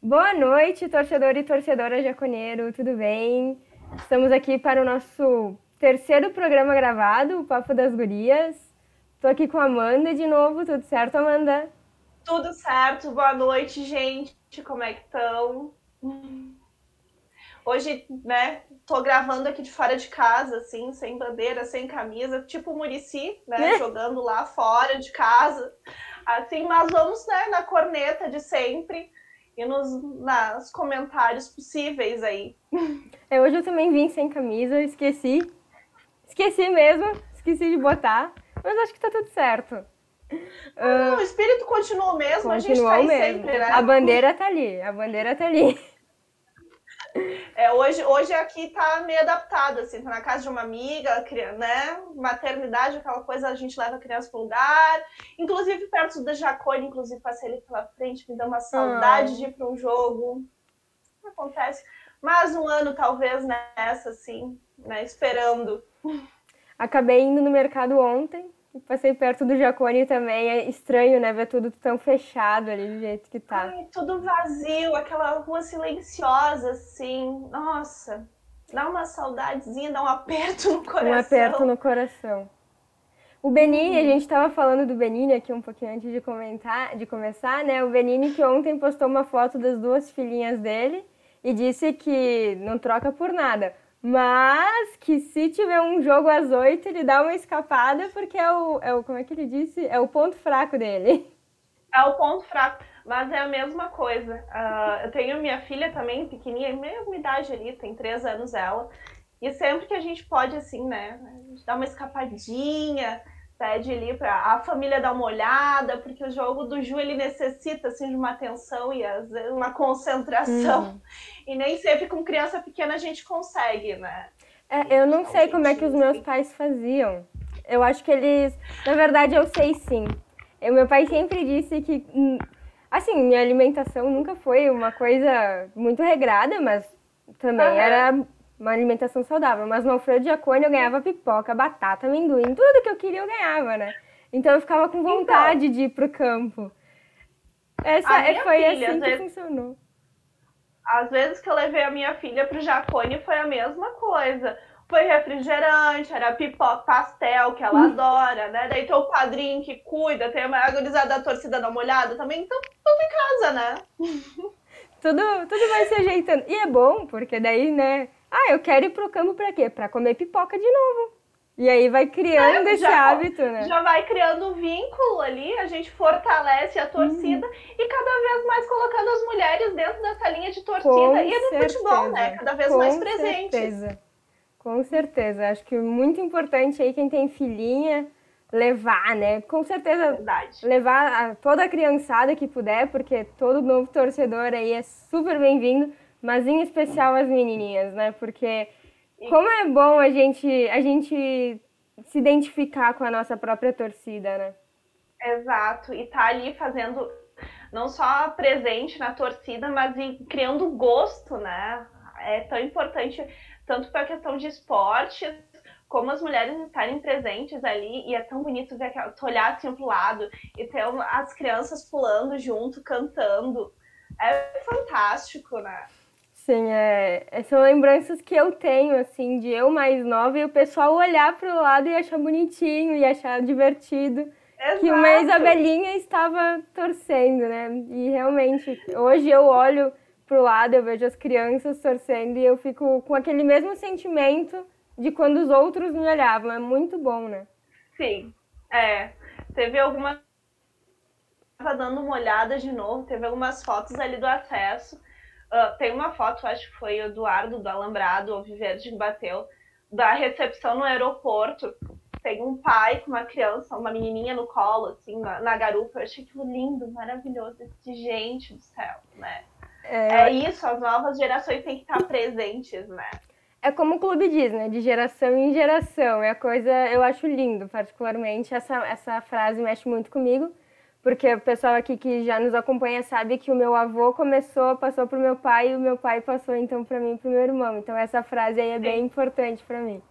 Boa noite, torcedor e torcedora jaconeiro, tudo bem? Estamos aqui para o nosso terceiro programa gravado, o Papo das Gurias. Estou aqui com a Amanda de novo, tudo certo, Amanda? Tudo certo, boa noite, gente. Como é que estão? Hoje, né, tô gravando aqui de fora de casa, assim, sem bandeira, sem camisa, tipo o Murici, né, é. jogando lá fora de casa. Assim, mas vamos, né, na corneta de sempre e nos, nos comentários possíveis aí. É, hoje eu também vim sem camisa, esqueci. Esqueci mesmo, esqueci de botar, mas acho que tá tudo certo. Uh, o espírito continua o mesmo, a gente tá aí mesmo. sempre, né? A bandeira tá ali, a bandeira tá ali. É, hoje, hoje aqui tá meio adaptado, assim, tá na casa de uma amiga, né? Maternidade, aquela coisa, a gente leva a criança pro lugar. Inclusive, perto da Jacone, inclusive, passei ali pela frente, me deu uma saudade ah. de ir para um jogo. Acontece. Mais um ano, talvez, nessa, assim, né? Esperando. Acabei indo no mercado ontem, Passei perto do Jacone também. É estranho, né? Ver tudo tão fechado ali do jeito que tá. Ai, tudo vazio, aquela rua silenciosa, assim. Nossa, dá uma saudadezinha, dá um aperto no coração. Um aperto no coração. O Benini, a gente estava falando do Benini aqui um pouquinho antes de comentar, de começar, né? O Benini que ontem postou uma foto das duas filhinhas dele e disse que não troca por nada. Mas que se tiver um jogo às oito, ele dá uma escapada, porque é o, é o. Como é que ele disse? É o ponto fraco dele. É o ponto fraco. Mas é a mesma coisa. Uh, eu tenho minha filha também, pequenininha, mesma idade ali, tem três anos ela. E sempre que a gente pode, assim, né, dar uma escapadinha, pede ali para a família dar uma olhada, porque o jogo do Ju ele necessita assim de uma atenção e uma concentração. Uhum. E nem sempre com criança pequena a gente consegue, né? É, eu não então, sei como é que os meus pais faziam. Eu acho que eles, na verdade, eu sei sim. O meu pai sempre disse que hum, assim, minha alimentação nunca foi uma coisa muito regrada, mas também uhum. era uma alimentação saudável. Mas no Alfredo Jacone eu ganhava pipoca, batata, amendoim, tudo que eu queria eu ganhava, né? Então eu ficava com vontade então, de ir pro campo. Essa foi filha, assim que vezes, funcionou. Às vezes que eu levei a minha filha pro Jacone foi a mesma coisa. Foi refrigerante, era pipoca, pastel, que ela hum. adora, né? Daí tem o padrinho que cuida, tem a organizada da torcida da molhada também, então tudo em casa, né? tudo, tudo vai se ajeitando. E é bom, porque daí, né, ah, eu quero ir pro campo para quê? Para comer pipoca de novo. E aí vai criando é, esse hábito, né? Já vai criando um vínculo ali, a gente fortalece a torcida uhum. e cada vez mais colocando as mulheres dentro dessa linha de torcida Com e no certeza. futebol, né? Cada vez Com mais presentes. Certeza. Com certeza. Acho que muito importante aí quem tem filhinha levar, né? Com certeza Verdade. levar a, toda a criançada que puder, porque todo novo torcedor aí é super bem-vindo mas em especial as menininhas, né? Porque como é bom a gente, a gente se identificar com a nossa própria torcida, né? Exato, e tá ali fazendo não só presente na torcida, mas criando gosto, né? É tão importante, tanto para a questão de esportes, como as mulheres estarem presentes ali, e é tão bonito ver tu olhar assim pro lado e ter as crianças pulando junto, cantando. É fantástico, né? Sim, é, é, são lembranças que eu tenho, assim, de eu mais nova e o pessoal olhar para o lado e achar bonitinho e achar divertido. Exato. Que uma Isabelinha estava torcendo, né? E realmente, hoje eu olho para o lado, eu vejo as crianças torcendo e eu fico com aquele mesmo sentimento de quando os outros me olhavam. É muito bom, né? Sim, é. Teve alguma. Estava dando uma olhada de novo, teve algumas fotos ali do acesso Uh, tem uma foto, acho que foi Eduardo do Alambrado, ou Viverde, bateu, da recepção no aeroporto. Tem um pai com uma criança, uma menininha no colo, assim, na, na garupa. Eu achei aquilo lindo, maravilhoso. De gente do céu, né? É... é isso, as novas gerações têm que estar presentes, né? É como o clube diz, né? De geração em geração. É a coisa, eu acho lindo, particularmente. Essa, essa frase mexe muito comigo porque o pessoal aqui que já nos acompanha sabe que o meu avô começou, passou para o meu pai e o meu pai passou então para mim e para o meu irmão. Então essa frase aí é Sim. bem importante para mim.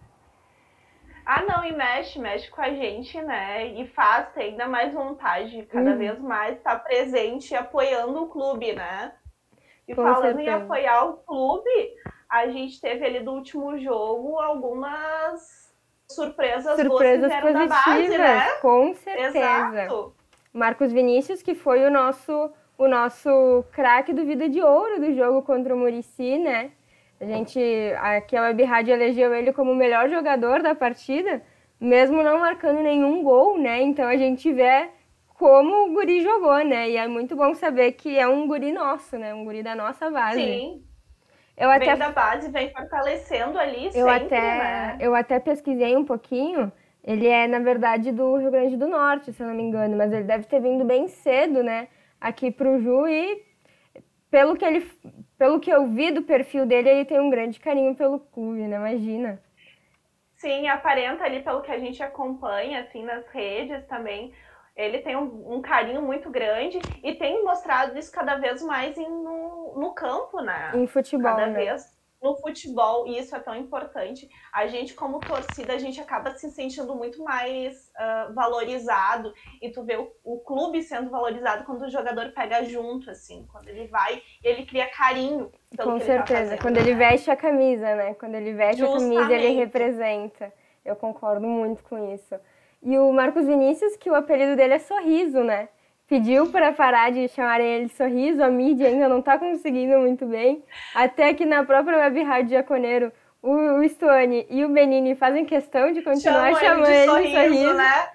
Ah, não, e mexe, mexe com a gente, né? E faz ter ainda mais vontade, cada uhum. vez mais estar tá presente e apoiando o clube, né? E Com falando certeza. em apoiar o clube, a gente teve ali do último jogo algumas surpresas, surpresas positivas, base, né? com certeza. Exato. Marcos Vinícius, que foi o nosso o nosso craque do Vida de Ouro do jogo contra o Murici, né? A gente, aqui a Web Rádio elegeu ele como o melhor jogador da partida, mesmo não marcando nenhum gol, né? Então a gente vê como o guri jogou, né? E é muito bom saber que é um guri nosso, né? Um guri da nossa base. Sim. Eu vem até... da base, vem fortalecendo ali eu sempre, até, né? Eu até pesquisei um pouquinho. Ele é, na verdade, do Rio Grande do Norte, se eu não me engano. Mas ele deve ter vindo bem cedo, né? Aqui pro Ju e pelo que ele pelo que eu vi do perfil dele, ele tem um grande carinho pelo clube, né? Imagina. Sim, aparenta ali pelo que a gente acompanha, assim, nas redes também. Ele tem um, um carinho muito grande e tem mostrado isso cada vez mais em, no, no campo, né? Em futebol, cada né? vez no futebol, e isso é tão importante, a gente como torcida, a gente acaba se sentindo muito mais uh, valorizado, e tu vê o, o, clube sendo valorizado quando o jogador pega junto, assim, quando ele vai, ele cria carinho Com certeza, ele tá fazendo, quando né? ele veste a camisa, né, quando ele veste Justamente. a camisa, ele representa, eu concordo muito com isso. E o Marcos Vinícius, que o apelido dele é Sorriso, né, pediu para parar de chamar ele de sorriso, a mídia ainda não está conseguindo muito bem. Até que na própria Web Rádio Jaconeiro, o, o Stuane e o Benini fazem questão de continuar Chama chamando ele de sorriso, sorriso. Né?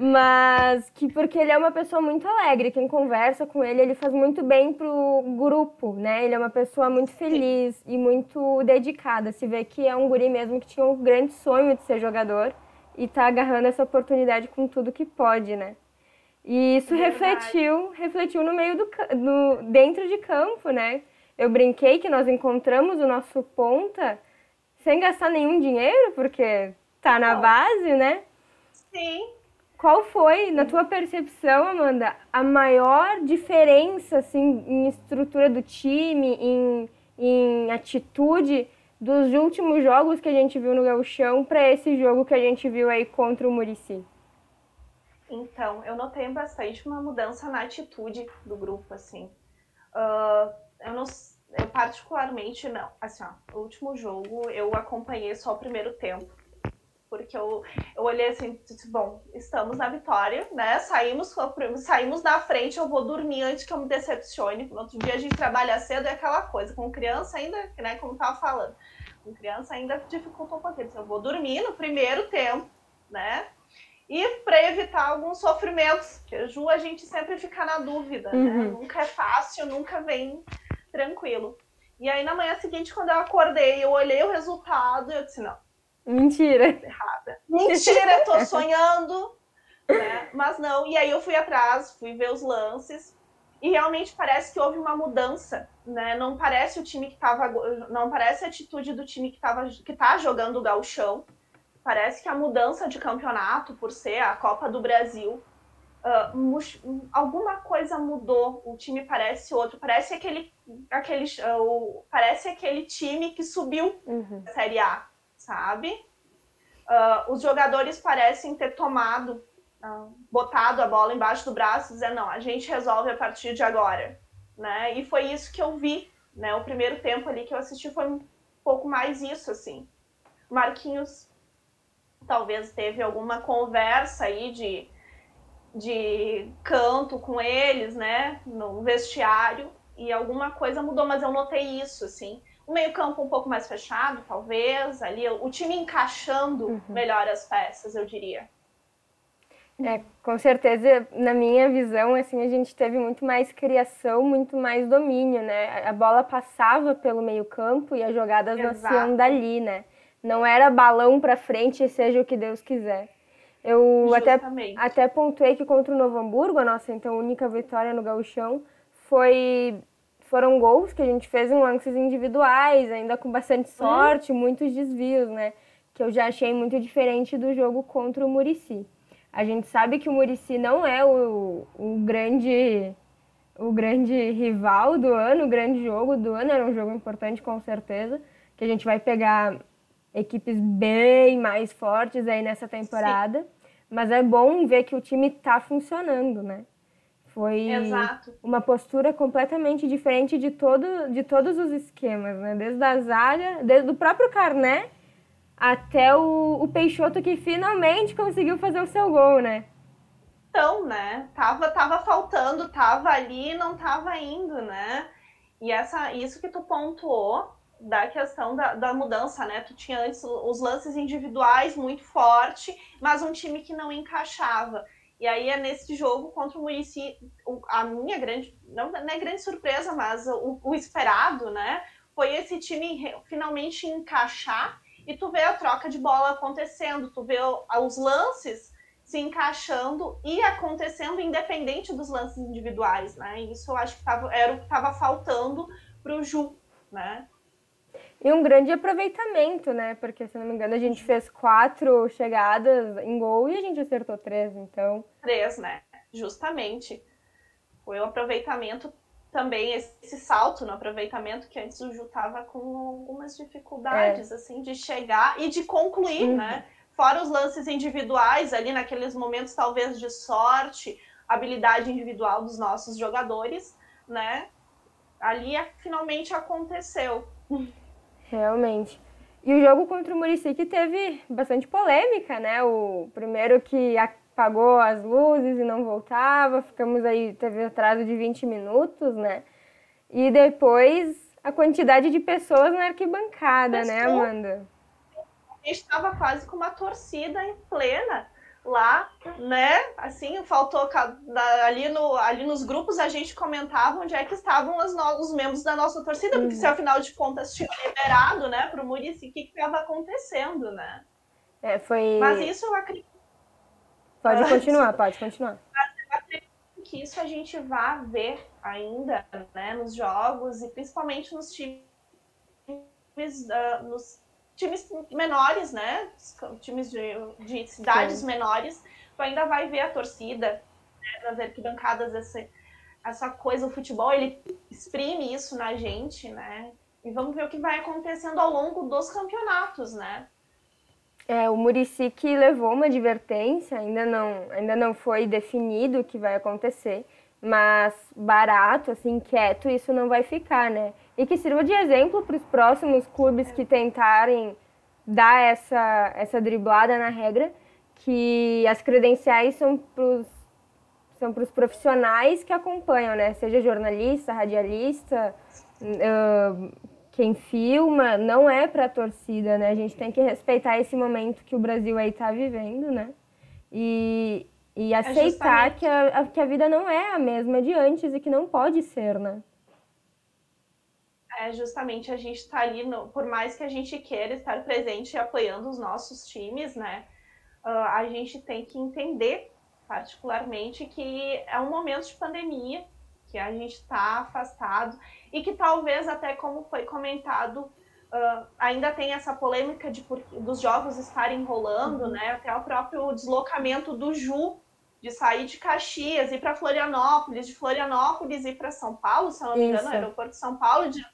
Mas que porque ele é uma pessoa muito alegre, quem conversa com ele, ele faz muito bem pro grupo, né? Ele é uma pessoa muito feliz Sim. e muito dedicada. Se vê que é um guri mesmo que tinha um grande sonho de ser jogador e tá agarrando essa oportunidade com tudo que pode, né? E isso é refletiu, refletiu no meio do dentro de campo, né? Eu brinquei que nós encontramos o nosso ponta sem gastar nenhum dinheiro, porque tá na base, né? Sim. Qual foi, na tua percepção, Amanda, a maior diferença assim, em estrutura do time, em, em atitude dos últimos jogos que a gente viu no Gauchão para esse jogo que a gente viu aí contra o Murici? Então, eu notei bastante uma mudança na atitude do grupo, assim. Uh, eu não eu particularmente não. Assim, ó, o último jogo eu acompanhei só o primeiro tempo. Porque eu, eu olhei assim, disse, bom, estamos na vitória, né? Saímos, saímos na frente, eu vou dormir antes que eu me decepcione. No outro dia a gente trabalha cedo é aquela coisa. Com criança ainda, né, como tava falando, com criança ainda dificultou um pouquinho. Eu vou dormir no primeiro tempo, né? E para evitar alguns sofrimentos, que a Ju a gente sempre fica na dúvida, né? uhum. Nunca é fácil, nunca vem tranquilo. E aí na manhã seguinte, quando eu acordei, eu olhei o resultado e eu disse, não. Mentira. Errada. Mentira, tô sonhando. né? Mas não, e aí eu fui atrás, fui ver os lances. E realmente parece que houve uma mudança, né? Não parece o time que tava. Não parece a atitude do time que, tava, que tá jogando o galchão parece que a mudança de campeonato, por ser a Copa do Brasil, uh, alguma coisa mudou. O time parece outro. Parece aquele, aquele, uh, parece aquele time que subiu uhum. a Série A, sabe? Uh, os jogadores parecem ter tomado, botado a bola embaixo do braço e dizer, não, a gente resolve a partir de agora. Né? E foi isso que eu vi. Né? O primeiro tempo ali que eu assisti foi um pouco mais isso, assim. Marquinhos talvez teve alguma conversa aí de, de canto com eles, né, no vestiário, e alguma coisa mudou, mas eu notei isso, assim. O meio-campo um pouco mais fechado, talvez, ali, o time encaixando uhum. melhor as peças, eu diria. É, com certeza, na minha visão, assim, a gente teve muito mais criação, muito mais domínio, né? A bola passava pelo meio-campo e as jogadas Exato. nasciam dali, né? Não era balão para frente, seja o que Deus quiser. Eu até, até pontuei que contra o Novo Hamburgo, a nossa então única vitória no gauchão, foi foram gols que a gente fez em lances individuais, ainda com bastante sorte, hum. muitos desvios, né? Que eu já achei muito diferente do jogo contra o Murici. A gente sabe que o Murici não é o, o grande o grande rival do ano, o grande jogo do ano, era um jogo importante com certeza, que a gente vai pegar equipes bem mais fortes aí nessa temporada. Sim. Mas é bom ver que o time está funcionando, né? Foi Exato. uma postura completamente diferente de, todo, de todos os esquemas, né? Desde a zaga, desde o próprio Carné até o, o Peixoto que finalmente conseguiu fazer o seu gol, né? Então, né? Tava, tava faltando, tava ali não tava indo, né? E essa, isso que tu pontuou da questão da, da mudança, né? Tu tinha antes os lances individuais muito forte, mas um time que não encaixava. E aí é nesse jogo contra o Murici, a minha grande, não, não é grande surpresa, mas o, o esperado, né? Foi esse time finalmente encaixar e tu vê a troca de bola acontecendo, tu vê os lances se encaixando e acontecendo independente dos lances individuais, né? Isso eu acho que tava, era o que estava faltando para o Ju, né? E um grande aproveitamento, né? Porque, se não me engano, a gente fez quatro chegadas em gol e a gente acertou três, então. Três, né? Justamente. Foi o aproveitamento também, esse salto no aproveitamento, que antes o Ju tava com algumas dificuldades, é. assim, de chegar e de concluir, uhum. né? Fora os lances individuais, ali naqueles momentos, talvez, de sorte, habilidade individual dos nossos jogadores, né? Ali finalmente aconteceu. Realmente. E o jogo contra o Murici que teve bastante polêmica, né? O primeiro que apagou as luzes e não voltava, ficamos aí, teve atraso de 20 minutos, né? E depois a quantidade de pessoas na arquibancada, né, Amanda? A gente estava quase com uma torcida em plena lá, né? Assim, faltou ali, no, ali nos grupos a gente comentava onde é que estavam os, os membros da nossa torcida, porque uhum. se afinal de contas tinha liberado, né, para o Murici, o que estava acontecendo, né? É, foi... Mas isso eu acredito. Pode continuar, pode continuar. Mas eu acredito que isso a gente vai ver ainda, né, nos jogos e principalmente nos times, uh, nos times menores, né? Times de, de cidades Sim. menores, tu ainda vai ver a torcida né, nas arquibancadas, essa, essa coisa, o futebol, ele exprime isso na gente, né? E vamos ver o que vai acontecendo ao longo dos campeonatos, né? É, o Murici que levou uma advertência, ainda não, ainda não foi definido o que vai acontecer, mas barato, assim, quieto, isso não vai ficar, né? E que sirva de exemplo para os próximos clubes que tentarem dar essa, essa driblada na regra, que as credenciais são para são os profissionais que acompanham, né? Seja jornalista, radialista, uh, quem filma, não é para a torcida, né? A gente tem que respeitar esse momento que o Brasil aí está vivendo, né? E, e é aceitar é que, a, que a vida não é a mesma de antes e que não pode ser, né? É justamente a gente estar tá ali, no, por mais que a gente queira estar presente e apoiando os nossos times, né? Uh, a gente tem que entender, particularmente, que é um momento de pandemia, que a gente está afastado e que talvez até como foi comentado uh, ainda tem essa polêmica de por, dos jogos estarem rolando, uhum. né? Até o próprio deslocamento do Ju de sair de Caxias, ir para Florianópolis, de Florianópolis ir para São Paulo, se eu não me engano, aeroporto de São Paulo, de,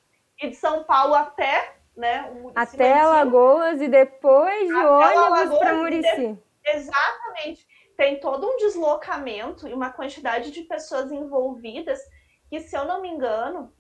e de São Paulo até, né? Até Alagoas e depois de ônibus para Murici. Exatamente. Tem todo um deslocamento e uma quantidade de pessoas envolvidas que, se eu não me engano,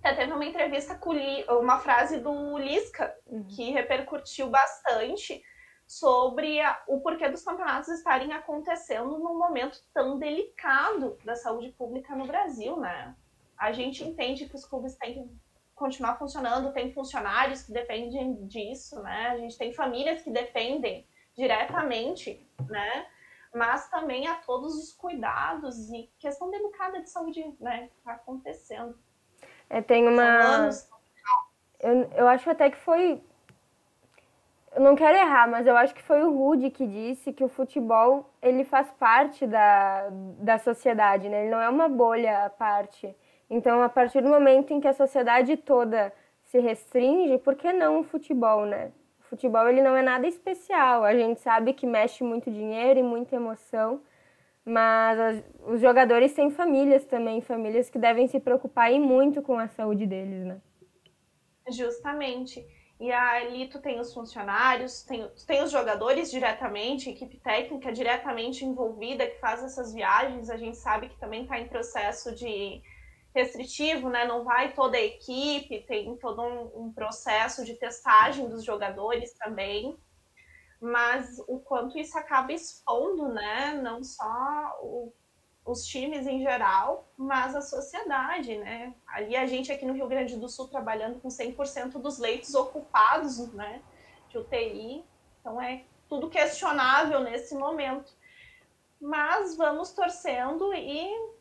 até teve uma entrevista com uma frase do Lisca uhum. que repercutiu bastante sobre a, o porquê dos campeonatos estarem acontecendo num momento tão delicado da saúde pública no Brasil, né? A gente entende que os clubes têm que continuar funcionando, tem funcionários que dependem disso, né? A gente tem famílias que dependem diretamente, né? Mas também há todos os cuidados e questão delicada de saúde, né? Que está acontecendo. É, tem uma. Eu, eu acho até que foi eu não quero errar, mas eu acho que foi o Rude que disse que o futebol ele faz parte da, da sociedade, né? Ele não é uma bolha à parte. Então, a partir do momento em que a sociedade toda se restringe, por que não o futebol, né? O futebol ele não é nada especial. A gente sabe que mexe muito dinheiro e muita emoção, mas as, os jogadores têm famílias também, famílias que devem se preocupar e muito com a saúde deles, né? Justamente. E ali tu tem os funcionários, tem, tem os jogadores diretamente, equipe técnica diretamente envolvida que faz essas viagens. A gente sabe que também está em processo de restritivo, né? Não vai toda a equipe, tem todo um, um processo de testagem dos jogadores também. Mas o quanto isso acaba expondo, né? Não só o os times em geral, mas a sociedade, né? Ali a gente aqui no Rio Grande do Sul trabalhando com 100% dos leitos ocupados, né, de UTI. Então é tudo questionável nesse momento. Mas vamos torcendo e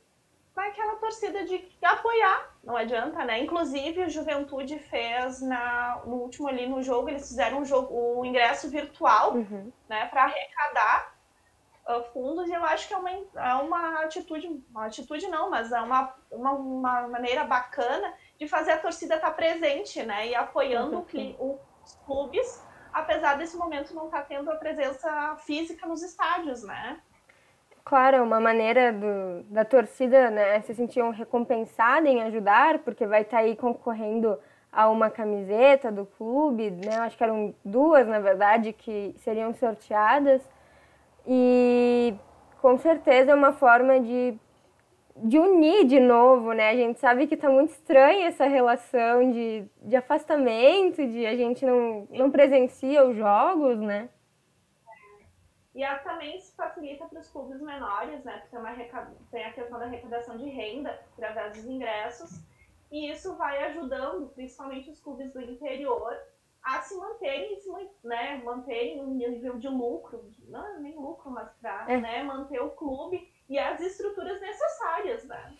vai aquela torcida de apoiar, não adianta, né? Inclusive, o Juventude fez na, no último ali no jogo, eles fizeram um jogo, o ingresso virtual, uhum. né, para arrecadar uh, fundos e eu acho que é uma, é uma atitude, uma atitude não, mas é uma, uma, uma maneira bacana de fazer a torcida estar tá presente, né? E apoiando uhum. os clubes, apesar desse momento não estar tá tendo a presença física nos estádios, né? Claro, é uma maneira do, da torcida né, se sentir recompensada em ajudar, porque vai estar tá aí concorrendo a uma camiseta do clube, né? Acho que eram duas, na verdade, que seriam sorteadas. E com certeza é uma forma de, de unir de novo, né? A gente sabe que está muito estranha essa relação de, de afastamento, de a gente não, não presencia os jogos, né? E também se facilita para os clubes menores, né? Porque tem a questão da arrecadação de renda através dos ingressos. E isso vai ajudando, principalmente os clubes do interior, a se manterem, né, manterem um nível de lucro, não nem lucro, mas para é. né, manter o clube e as estruturas necessárias, né?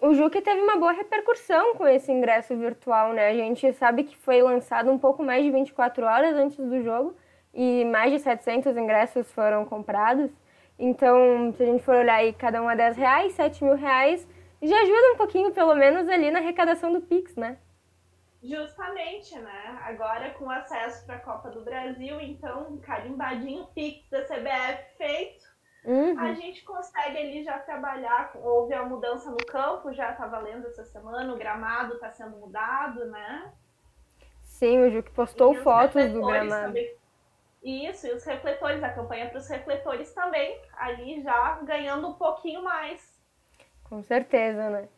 O Juque teve uma boa repercussão com esse ingresso virtual, né? A gente sabe que foi lançado um pouco mais de 24 horas antes do jogo e mais de 700 ingressos foram comprados. Então, se a gente for olhar aí, cada um a 10 reais, 7 mil reais, já ajuda um pouquinho, pelo menos, ali na arrecadação do Pix, né? Justamente, né? Agora com acesso para a Copa do Brasil, então, carimbadinho Pix da CBF feito, uhum. a gente consegue ali já trabalhar. Houve a mudança no campo, já está valendo essa semana, o gramado está sendo mudado, né? Sim, o Juque postou fotos do gramado. Também. Isso, e os refletores, a campanha para os refletores também, ali já ganhando um pouquinho mais. Com certeza, né?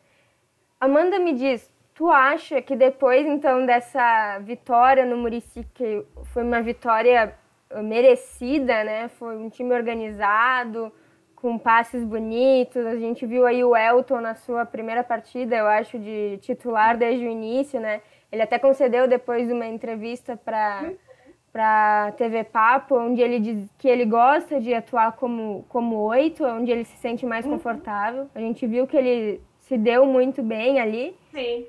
Amanda me diz, Tu acha que depois, então, dessa vitória no Murici, que foi uma vitória uh, merecida, né? Foi um time organizado, com passes bonitos. A gente viu aí o Elton na sua primeira partida, eu acho, de titular desde o início, né? Ele até concedeu depois uma entrevista para para TV Papo, onde ele diz que ele gosta de atuar como como oito, onde ele se sente mais uhum. confortável. A gente viu que ele se deu muito bem ali. Sim.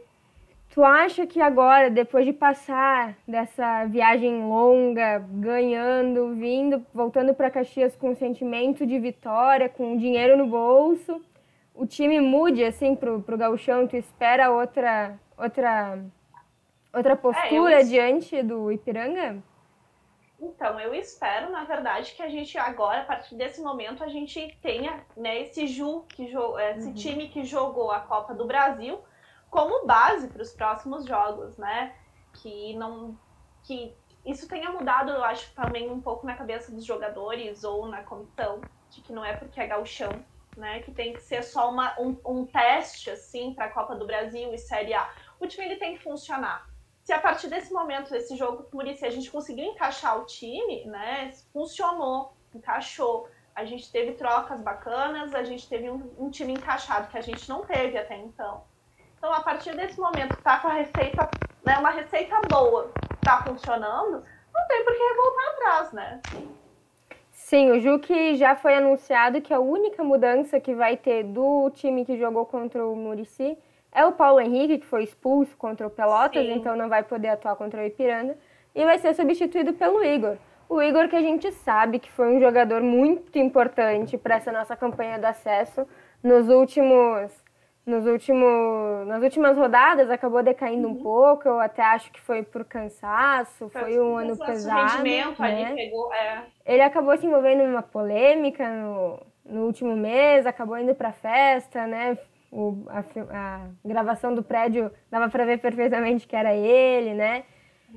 Tu acha que agora, depois de passar dessa viagem longa, ganhando, vindo, voltando para Caxias com um sentimento de vitória, com dinheiro no bolso, o time mude assim pro, pro gauchão? Tu espera outra outra outra postura é, eu... diante do Ipiranga? Então, eu espero, na verdade, que a gente agora, a partir desse momento, a gente tenha né, esse Ju, que esse uhum. time que jogou a Copa do Brasil, como base para os próximos jogos, né? Que não que isso tenha mudado, eu acho, também um pouco na cabeça dos jogadores ou na comissão, de que não é porque é gauchão, né? Que tem que ser só uma, um, um teste, assim, para a Copa do Brasil e Série A. O time ele tem que funcionar. Se a partir desse momento, desse jogo com Murici, a gente conseguiu encaixar o time, né? Funcionou, encaixou. A gente teve trocas bacanas, a gente teve um, um time encaixado que a gente não teve até então. Então, a partir desse momento que tá com a receita, né, uma receita boa, tá funcionando, não tem por que voltar atrás, né? Sim, o Juque já foi anunciado que a única mudança que vai ter do time que jogou contra o Murici é o Paulo Henrique, que foi expulso contra o Pelotas, Sim. então não vai poder atuar contra o Ipiranga, e vai ser substituído pelo Igor. O Igor que a gente sabe que foi um jogador muito importante para essa nossa campanha de acesso nos últimos nos últimos, nas últimas rodadas acabou decaindo uhum. um pouco. Eu até acho que foi por cansaço, foi, foi um ano pesado. Né? Pegou, é. Ele acabou se envolvendo numa polêmica no, no último mês, acabou indo para festa, né? O, a, a, gravação do prédio dava para ver perfeitamente que era ele, né?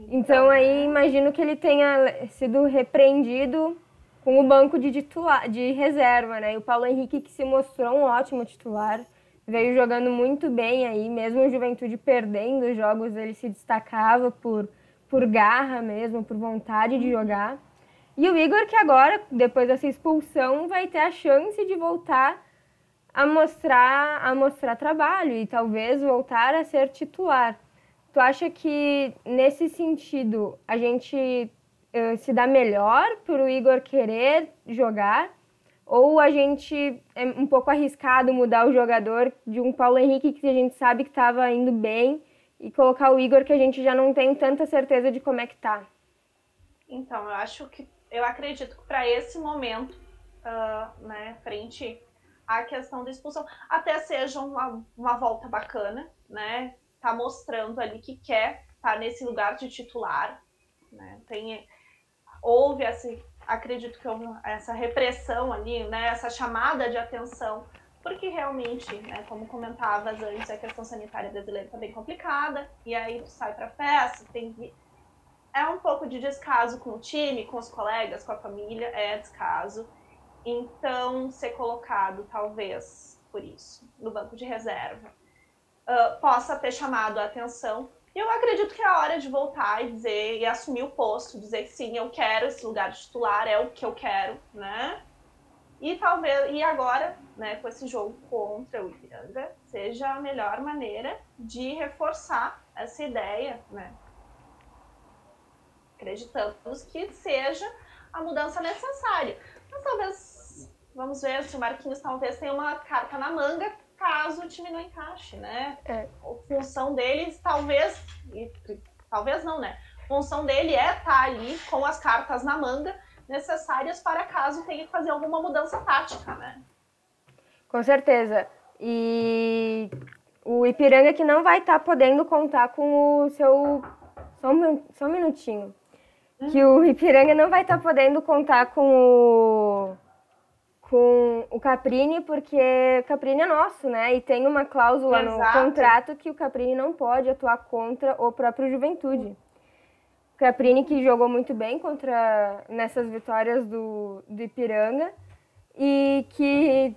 Então aí imagino que ele tenha sido repreendido com o banco de titular, de reserva, né? E o Paulo Henrique que se mostrou um ótimo titular, veio jogando muito bem aí, mesmo o Juventude perdendo os jogos, ele se destacava por por garra mesmo, por vontade de jogar. E o Igor que agora, depois dessa expulsão, vai ter a chance de voltar a mostrar a mostrar trabalho e talvez voltar a ser titular. Tu acha que nesse sentido a gente uh, se dá melhor para o Igor querer jogar? Ou a gente é um pouco arriscado mudar o jogador de um Paulo Henrique que a gente sabe que estava indo bem e colocar o Igor que a gente já não tem tanta certeza de como é que tá? Então, eu acho que eu acredito que para esse momento, uh, né, frente à questão da expulsão, até seja uma, uma volta bacana, né? tá mostrando ali que quer estar tá nesse lugar de titular. Né? Tem, houve essa, acredito que houve essa repressão ali, né? essa chamada de atenção, porque realmente, né, como comentavas antes, a questão sanitária brasileira está bem complicada, e aí tu sai para festa, tem é um pouco de descaso com o time, com os colegas, com a família, é descaso. Então, ser colocado, talvez, por isso, no banco de reserva, uh, possa ter chamado a atenção. E eu acredito que é a hora de voltar e dizer, e assumir o posto, dizer sim, eu quero esse lugar de titular, é o que eu quero, né? E talvez, e agora, né, com esse jogo contra o Ipiranga, seja a melhor maneira de reforçar essa ideia, né? Acreditamos que seja a mudança necessária. Mas talvez, vamos ver se o Marquinhos talvez tenha uma carta na manga caso o time não encaixe, né? É. A função deles, talvez, talvez não, né? A função dele é estar tá ali com as cartas na manga necessárias para caso tenha que fazer alguma mudança tática, né? Com certeza. E o Ipiranga que não vai estar tá podendo contar com o seu. Só um, só um minutinho. Que o Ipiranga não vai estar tá podendo contar com o com o Caprini, porque o Caprini é nosso, né? E tem uma cláusula Exato. no contrato que o Caprini não pode atuar contra o próprio Juventude. O Caprini que jogou muito bem contra nessas vitórias do, do Ipiranga e que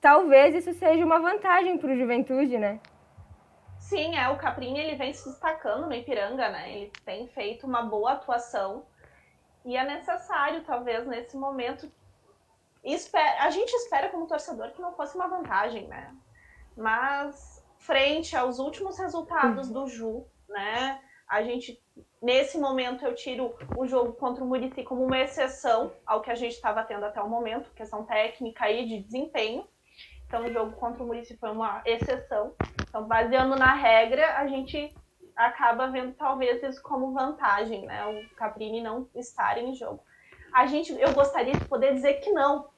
talvez isso seja uma vantagem para o Juventude, né? Sim, é, o Caprini ele vem se destacando no Ipiranga, né? Ele tem feito uma boa atuação e é necessário, talvez, nesse momento, espera, a gente espera como torcedor que não fosse uma vantagem, né? Mas frente aos últimos resultados do Ju, né? A gente nesse momento eu tiro o jogo contra o Murici como uma exceção ao que a gente estava tendo até o momento, questão técnica e de desempenho. Então o jogo contra o Murici foi uma exceção. Então baseando na regra, a gente acaba vendo talvez isso como vantagem, né? O Caprini não estar em jogo. A gente, eu gostaria de poder dizer que não,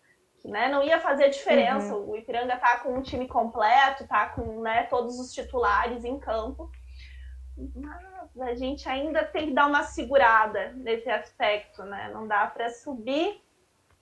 né? Não ia fazer diferença. Uhum. O Ipiranga tá com um time completo, tá com né, todos os titulares em campo. Mas a gente ainda tem que dar uma segurada nesse aspecto, né? Não dá para subir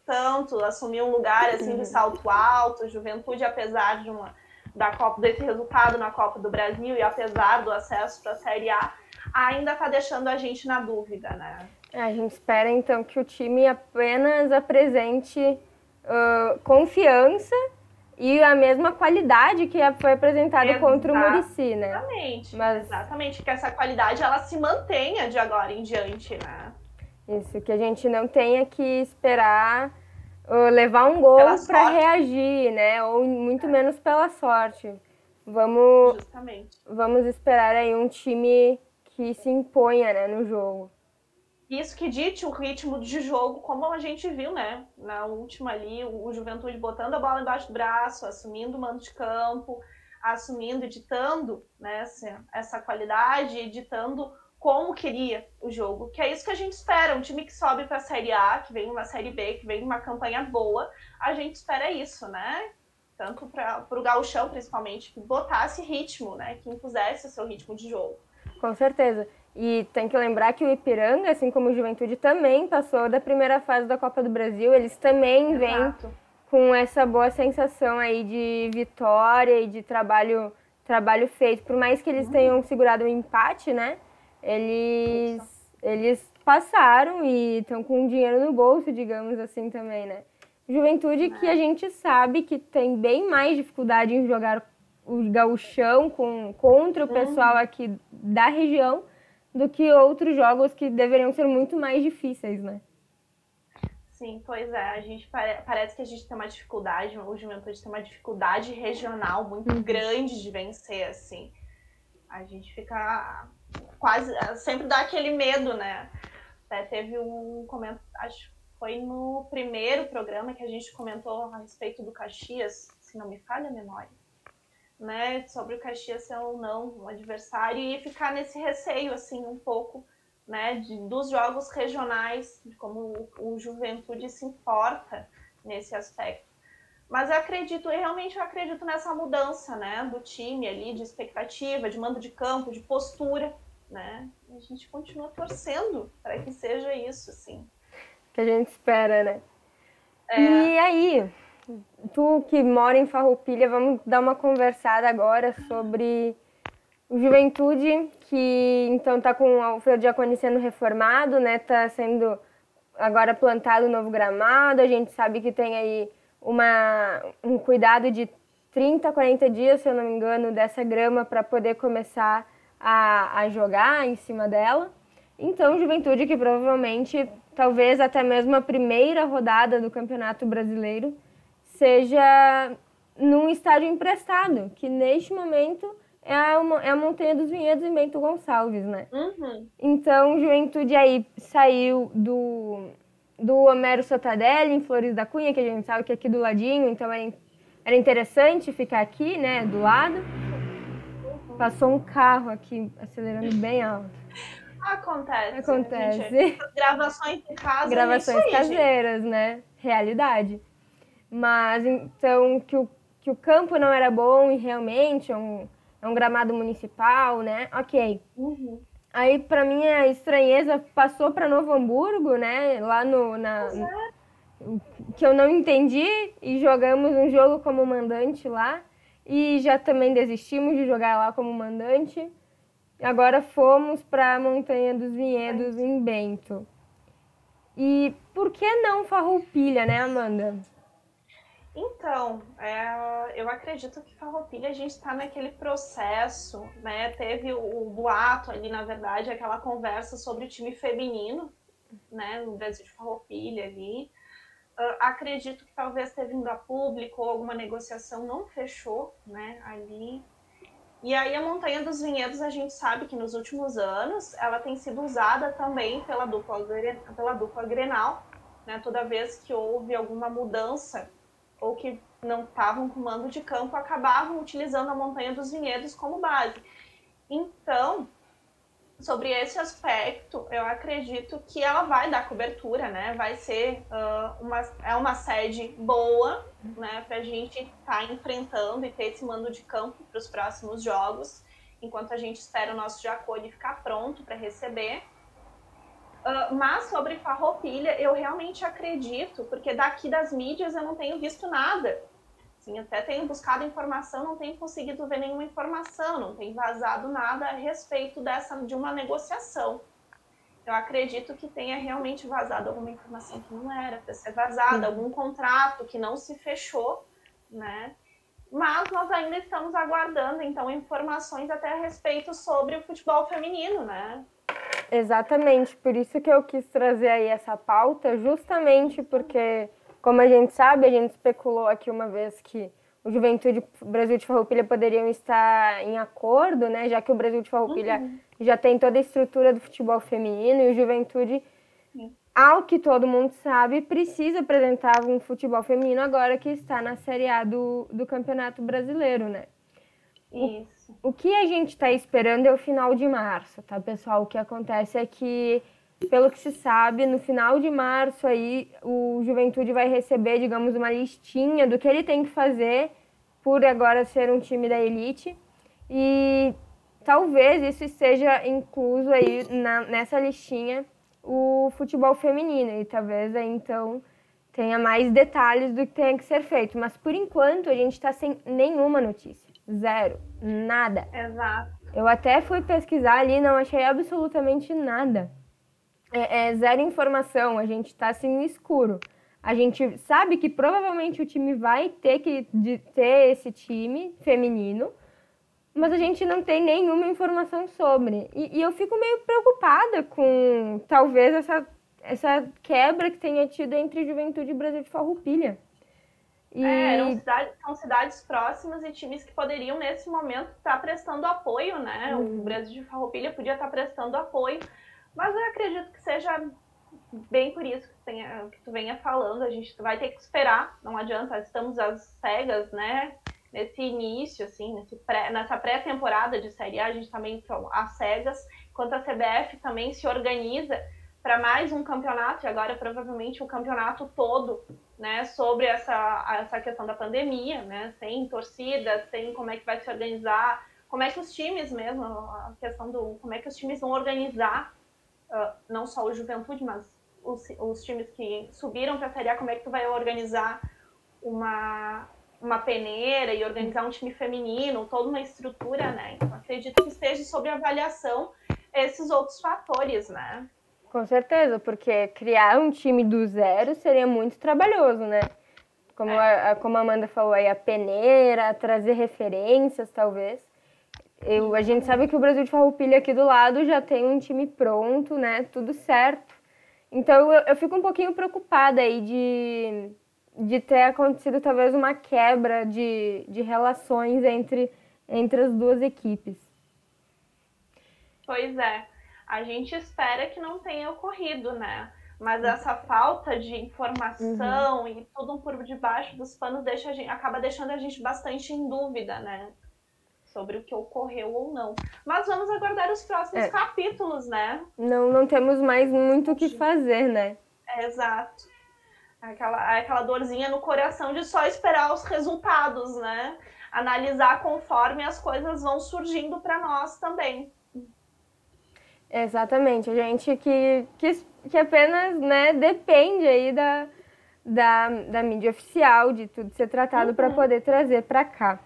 tanto, assumir um lugar assim de uhum. salto alto, juventude, apesar de uma da Copa desse resultado na Copa do Brasil e apesar do acesso para a Série A, ainda está deixando a gente na dúvida, né? É, a gente espera então que o time apenas apresente uh, confiança e a mesma qualidade que foi apresentada contra o Murici, né? Exatamente. Mas... Exatamente, que essa qualidade ela se mantenha de agora em diante, né? Isso, que a gente não tenha que esperar uh, levar um gol para reagir, né? Ou muito é. menos pela sorte. Vamos, Justamente. vamos esperar aí um time que se imponha né, no jogo. Isso que dite o ritmo de jogo, como a gente viu, né? Na última ali, o Juventude botando a bola embaixo do braço, assumindo o mando de campo, assumindo, editando né, essa, qualidade, editando como queria o jogo. Que é isso que a gente espera. Um time que sobe para a Série A, que vem uma Série B, que vem uma campanha boa, a gente espera isso, né? Tanto para o gauchão, principalmente, que botasse ritmo, né? Que impusesse o seu ritmo de jogo. Com certeza. E tem que lembrar que o Ipiranga, assim como o Juventude, também passou da primeira fase da Copa do Brasil. Eles também vêm com essa boa sensação aí de vitória e de trabalho, trabalho feito. Por mais que eles uhum. tenham segurado o um empate, né? eles, eles passaram e estão com dinheiro no bolso, digamos assim também, né? Juventude que a gente sabe que tem bem mais dificuldade em jogar o gauchão com, contra o pessoal uhum. aqui da região do que outros jogos que deveriam ser muito mais difíceis, né? Sim, pois é. A gente pare... parece que a gente tem uma dificuldade, o Juventude tem uma dificuldade regional muito uhum. grande de vencer, assim. A gente fica quase. Sempre dá aquele medo, né? Até teve um comentário, acho que foi no primeiro programa que a gente comentou a respeito do Caxias, se não me falha a memória, né? Sobre o Caxias ser ou não um adversário e ficar nesse receio, assim, um pouco né, de, dos jogos regionais, de como o, o Juventude se importa nesse aspecto. Mas eu acredito, realmente eu acredito nessa mudança, né, do time ali, de expectativa, de mando de campo, de postura, né? A gente continua torcendo para que seja isso, assim. Que a gente espera, né? É... E aí, tu que mora em Farroupilha, vamos dar uma conversada agora sobre Juventude, que então está com o Alfredo Giacone sendo reformado, né? Está sendo agora plantado um novo gramado. A gente sabe que tem aí uma, um cuidado de 30, 40 dias, se eu não me engano, dessa grama para poder começar a, a jogar em cima dela. Então, Juventude, que provavelmente, talvez até mesmo a primeira rodada do Campeonato Brasileiro, seja num estádio emprestado, que neste momento é a, é a Montanha dos Vinhedos em Bento Gonçalves, né? Uhum. Então, Juventude aí saiu do, do Homero Sotadelli, em Flores da Cunha, que a gente sabe que é aqui do ladinho, então era, era interessante ficar aqui, né, do lado. Passou um carro aqui acelerando bem alto. Acontece. Acontece. Gente, gravações em casa. Gravações aí, caseiras, gente. né? Realidade. Mas então que o, que o campo não era bom e realmente é um, é um gramado municipal, né? Ok. Uhum. Aí, para mim, a estranheza passou para Novo Hamburgo, né? Lá no. Na, que eu não entendi e jogamos um jogo como mandante lá. E já também desistimos de jogar lá como mandante. Agora fomos para a Montanha dos Vinhedos, em Bento. E por que não Farroupilha, né, Amanda? Então, é, eu acredito que Farroupilha a gente está naquele processo, né? Teve o, o, boato ali, na verdade, aquela conversa sobre o time feminino, né? No Brasil de Farroupilha ali. Uh, acredito que talvez teve indo a público ou alguma negociação não fechou, né? Ali. E aí a Montanha dos Vinhedos a gente sabe que nos últimos anos ela tem sido usada também pela dupla, pela dupla Grenal, né? Toda vez que houve alguma mudança ou que não estavam com mando de campo acabavam utilizando a Montanha dos Vinhedos como base. Então, sobre esse aspecto, eu acredito que ela vai dar cobertura, né? Vai ser uh, uma, é uma sede boa, né? Para a gente estar tá enfrentando e ter esse mando de campo para os próximos jogos, enquanto a gente espera o nosso Jacone ficar pronto para receber. Uh, mas sobre Farroupilha, eu realmente acredito, porque daqui das mídias eu não tenho visto nada. Assim, até tenho buscado informação, não tenho conseguido ver nenhuma informação, não tem vazado nada a respeito dessa de uma negociação. Eu acredito que tenha realmente vazado alguma informação que não era para ser vazada, Sim. algum contrato que não se fechou, né? Mas nós ainda estamos aguardando, então, informações até a respeito sobre o futebol feminino, né? Exatamente, por isso que eu quis trazer aí essa pauta, justamente porque, como a gente sabe, a gente especulou aqui uma vez que o Juventude Brasil de Farroupilha poderiam estar em acordo, né? Já que o Brasil de Farroupilha uhum. já tem toda a estrutura do futebol feminino e o Juventude, ao que todo mundo sabe, precisa apresentar um futebol feminino agora que está na Série A do, do Campeonato Brasileiro, né? Isso. O, que a gente está esperando é o final de março, tá, pessoal? O que acontece é que, pelo que se sabe, no final de março aí o Juventude vai receber, digamos, uma listinha do que ele tem que fazer por agora ser um time da elite. E talvez isso esteja incluso aí na, nessa listinha o futebol feminino. E talvez aí então tenha mais detalhes do que tem que ser feito. Mas por enquanto a gente está sem nenhuma notícia. Zero. Nada. Exato. Eu até fui pesquisar ali, não achei absolutamente nada. É, é zero informação, a gente está assim no escuro. A gente sabe que provavelmente o time vai ter que de, ter esse time feminino, mas a gente não tem nenhuma informação sobre. E, e, eu fico meio preocupada com talvez essa, essa quebra que tenha tido entre Juventude e Brasil de Farroupilha. E... É, eram cidades, são cidades próximas e times que poderiam, nesse momento, estar tá prestando apoio, né? Uhum. O Brasil de Farroupilha podia estar tá prestando apoio, mas eu acredito que seja bem por isso que, tenha, que tu venha falando. A gente vai ter que esperar, não adianta, estamos às cegas, né? Nesse início, assim, nesse pré, nessa pré-temporada de Série A, a gente também está às cegas, enquanto a CBF também se organiza para mais um campeonato, e agora provavelmente o campeonato todo, né, sobre essa, essa questão da pandemia, né, sem torcida, sem como é que vai se organizar, como é que os times mesmo, a questão do como é que os times vão organizar, uh, não só o Juventude, mas os, os times que subiram para a Série A, como é que tu vai organizar uma, uma peneira e organizar um time feminino, toda uma estrutura, né? Então, acredito que esteja sob avaliação esses outros fatores, né? Com certeza, porque criar um time do zero seria muito trabalhoso, né? Como, é. a, como a Amanda falou aí, a peneira, trazer referências, talvez. Eu, a gente sabe que o Brasil de Farroupilha aqui do lado já tem um time pronto, né? Tudo certo. Então eu, eu fico um pouquinho preocupada aí de, de ter acontecido talvez uma quebra de, de relações entre, entre as duas equipes. Pois é a gente espera que não tenha ocorrido, né? Mas uhum. essa falta de informação uhum. e tudo por debaixo dos panos deixa gente, acaba deixando a gente bastante em dúvida, né? Sobre o que ocorreu ou não. Mas vamos aguardar os próximos é. capítulos, né? Não, não temos mais muito o que fazer, né? É, exato. Aquela, aquela dorzinha no coração de só esperar os resultados, né? Analisar conforme as coisas vão surgindo para nós também. Exatamente, a gente que, que, que apenas né, depende aí da, da, da mídia oficial, de tudo ser tratado uhum. para poder trazer para cá.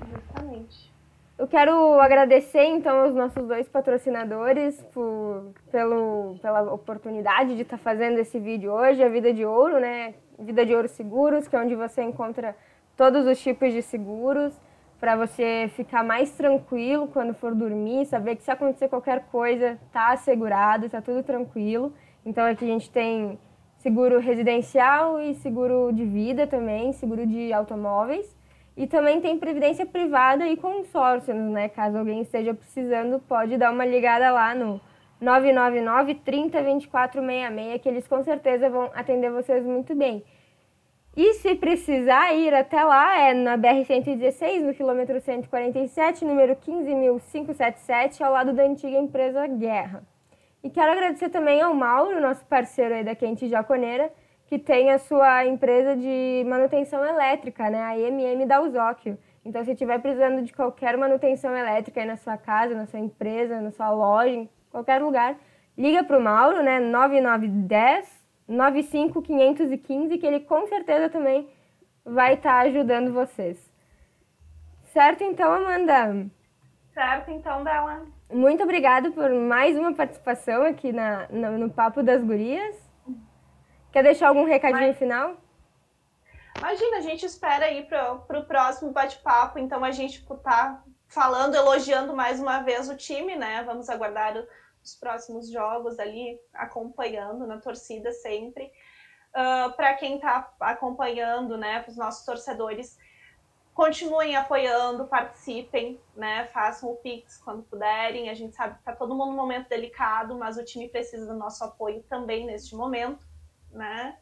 Exatamente. Eu quero agradecer então aos nossos dois patrocinadores por, pelo, pela oportunidade de estar tá fazendo esse vídeo hoje, a Vida de Ouro, né? Vida de Ouro Seguros, que é onde você encontra todos os tipos de seguros para você ficar mais tranquilo quando for dormir, saber que se acontecer qualquer coisa, tá assegurado, tá tudo tranquilo. Então aqui a gente tem seguro residencial e seguro de vida também, seguro de automóveis. E também tem previdência privada e consórcios, né? Caso alguém esteja precisando, pode dar uma ligada lá no 999 30 24 66, que eles com certeza vão atender vocês muito bem. E se precisar ir até lá, é na BR-116, no quilômetro 147, número 15.577, ao lado da antiga empresa Guerra. E quero agradecer também ao Mauro, nosso parceiro aí da Quente Jaconeira, que tem a sua empresa de manutenção elétrica, né, a IMM da Usóquio. Então, se estiver precisando de qualquer manutenção elétrica aí na sua casa, na sua empresa, na sua loja, em qualquer lugar, liga para o Mauro, né, 9910 95515, que ele com certeza também vai estar tá ajudando vocês. Certo então, Amanda? Certo então, Bela. Muito obrigada por mais uma participação aqui na, no, no Papo das Gurias. Quer deixar algum recadinho Mas... final? Imagina, a gente espera aí para o próximo bate-papo, então a gente tá falando, elogiando mais uma vez o time, né? Vamos aguardar os próximos jogos ali, acompanhando na torcida sempre. Uh, ah, para quem está acompanhando, né, para os nossos torcedores, continuem apoiando, participem, né, façam o Pix quando puderem. A gente sabe que está todo mundo num momento delicado, mas o time precisa do nosso apoio também neste momento, né?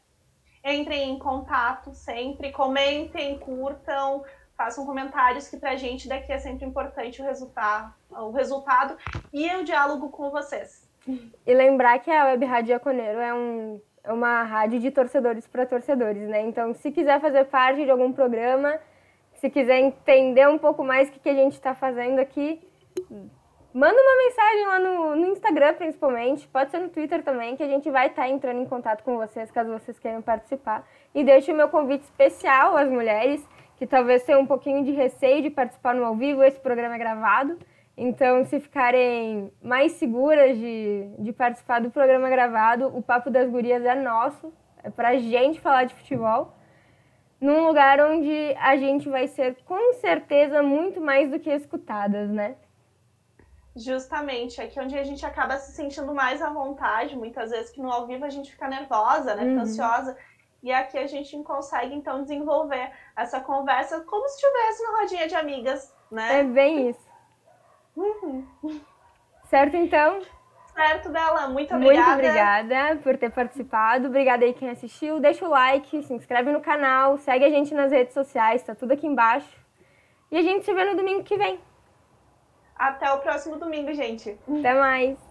Entrem em contato sempre, comentem, curtam, façam comentários que para a gente daqui é sempre importante o resultado, o resultado e o diálogo com vocês. E lembrar que a Web Rádio é, um, é uma rádio de torcedores para torcedores, né? Então, se quiser fazer parte de algum programa, se quiser entender um pouco mais o que, que a gente está fazendo aqui, manda uma mensagem lá no, no, Instagram, principalmente. Pode ser no Twitter também, que a gente vai estar tá entrando em contato com vocês, caso vocês queiram participar. E deixo o meu convite especial às mulheres que talvez tenha um pouquinho de receio de participar no ao vivo, esse programa é gravado. Então, se ficarem mais seguras de, de participar do programa gravado, o Papo das Gurias é nosso, é pra gente falar de futebol, num lugar onde a gente vai ser com certeza muito mais do que escutadas, né? Justamente, aqui onde a gente acaba se sentindo mais à vontade, muitas vezes que no ao vivo a gente fica nervosa, né, fica uhum. ansiosa, e aqui a gente consegue então desenvolver essa conversa como se estivesse na rodinha de amigas, né? É bem isso. Uhum. Certo, então? Certo, Bela. Muito obrigada. Muito obrigada por ter participado. Obrigada aí quem assistiu. Deixa o like, se inscreve no canal, segue a gente nas redes sociais, tá tudo aqui embaixo. E a gente se vê no domingo que vem. Até o próximo domingo, gente. Até mais.